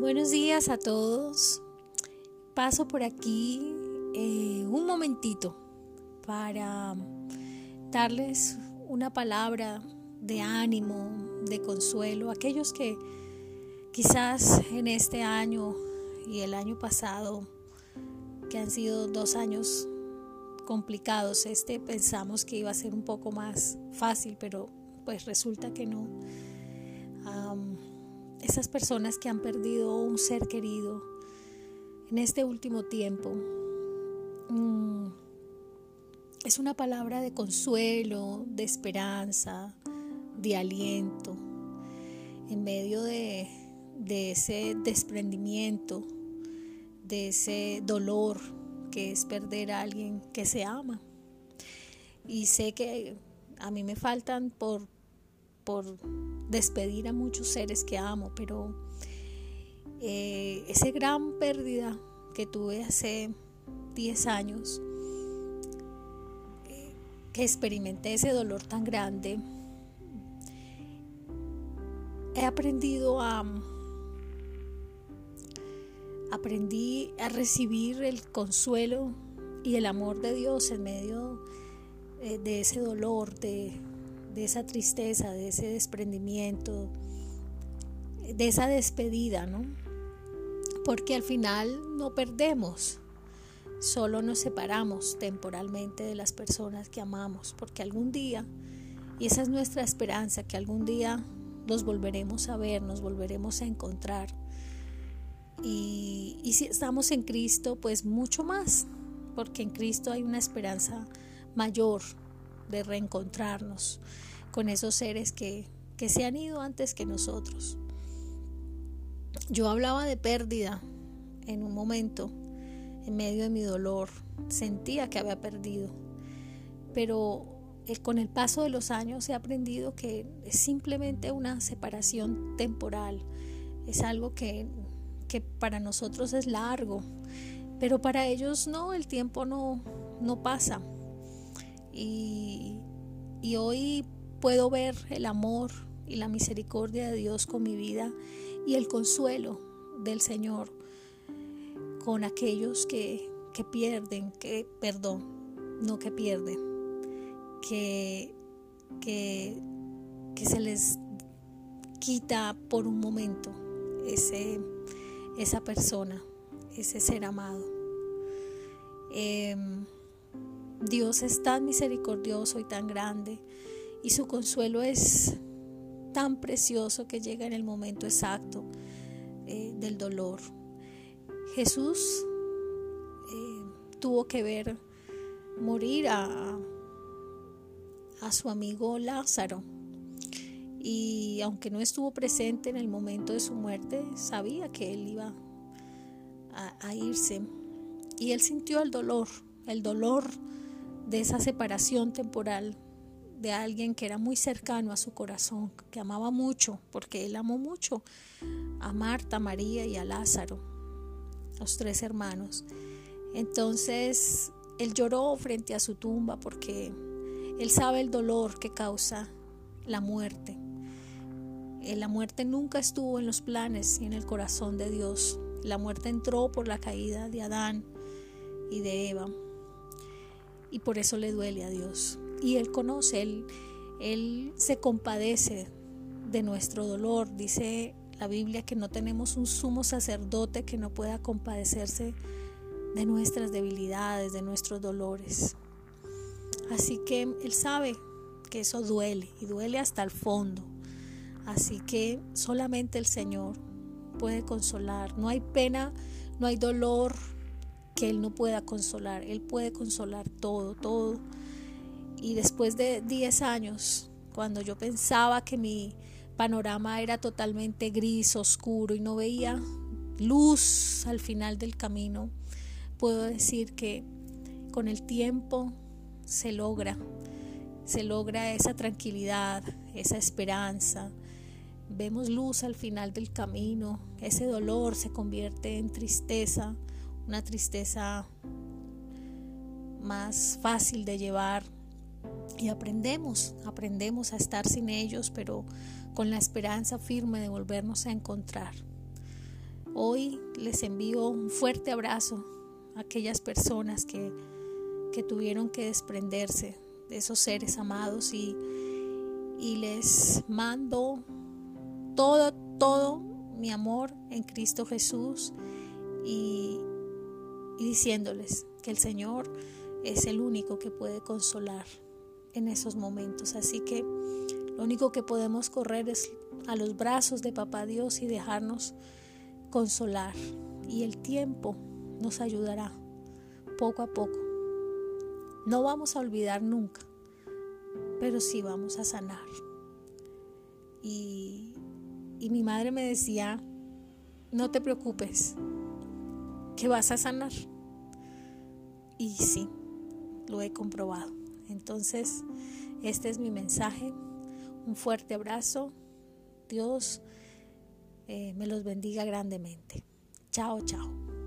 Buenos días a todos. Paso por aquí eh, un momentito para darles una palabra de ánimo, de consuelo a aquellos que quizás en este año y el año pasado, que han sido dos años complicados, este pensamos que iba a ser un poco más fácil, pero pues resulta que no esas personas que han perdido un ser querido en este último tiempo. Mm, es una palabra de consuelo, de esperanza, de aliento, en medio de, de ese desprendimiento, de ese dolor que es perder a alguien que se ama. Y sé que a mí me faltan por por despedir a muchos seres que amo, pero eh, esa gran pérdida que tuve hace 10 años, eh, que experimenté ese dolor tan grande, he aprendido a... Aprendí a recibir el consuelo y el amor de Dios en medio eh, de ese dolor, de, de esa tristeza, de ese desprendimiento, de esa despedida, ¿no? Porque al final no perdemos, solo nos separamos temporalmente de las personas que amamos, porque algún día, y esa es nuestra esperanza, que algún día nos volveremos a ver, nos volveremos a encontrar. Y, y si estamos en Cristo, pues mucho más, porque en Cristo hay una esperanza mayor de reencontrarnos con esos seres que, que se han ido antes que nosotros. Yo hablaba de pérdida en un momento, en medio de mi dolor, sentía que había perdido, pero eh, con el paso de los años he aprendido que es simplemente una separación temporal, es algo que, que para nosotros es largo, pero para ellos no, el tiempo no, no pasa. Y, hoy puedo ver el amor y la misericordia de Dios con mi vida y el consuelo del Señor con aquellos que, que pierden, que, perdón, no que pierden, que, que, que se les quita por un momento ese, esa persona, ese ser amado. Em, Dios es tan misericordioso y tan grande y su consuelo es tan precioso que llega en el momento exacto eh, del dolor. Jesús eh, tuvo que ver morir a, a su amigo Lázaro y aunque no estuvo presente en el momento de su muerte, sabía que él iba a, a irse y él sintió el dolor, el dolor de esa separación temporal de alguien que era muy cercano a su corazón, que amaba mucho, porque él amó mucho a Marta, María y a Lázaro, los tres hermanos. Entonces él lloró frente a su tumba porque él sabe el dolor que causa la muerte. Eh, la muerte nunca estuvo en los planes y en el corazón de Dios. La muerte entró por la caída de Adán y de Eva y por eso le duele a Dios. Y Él conoce, Él, Él se compadece de nuestro dolor. Dice la Biblia que no tenemos un sumo sacerdote que no pueda compadecerse de nuestras debilidades, de nuestros dolores. Así que Él sabe que eso duele y duele hasta el fondo. Así que solamente el Señor puede consolar. No hay pena, no hay dolor, que Él no pueda consolar. Él puede consolar todo, todo. Y después de 10 años, cuando yo pensaba que mi panorama era totalmente gris, oscuro y no veía luz al final del camino, puedo decir que con el tiempo se logra, se logra esa tranquilidad, esa esperanza. Vemos luz al final del camino, ese dolor se convierte en tristeza, una tristeza más fácil de llevar y aprendemos, aprendemos a estar sin ellos, pero con la esperanza firme de volvernos a encontrar. Hoy les envío un fuerte abrazo a aquellas personas que, que tuvieron que desprenderse de esos seres amados y, y les mando todo, todo mi amor en Cristo Jesús y, y diciéndoles que el Señor es el único que puede consolar en esos momentos. Así que lo único que podemos correr es a los brazos de Papá Dios y dejarnos consolar. Y el tiempo nos ayudará poco a poco. No vamos a olvidar nunca, pero sí vamos a sanar. Y, y mi madre me decía, no te preocupes, que vas a sanar. Y sí, lo he comprobado. Entonces, este es mi mensaje. Un fuerte abrazo. Dios eh, me los bendiga grandemente. Chao, chao.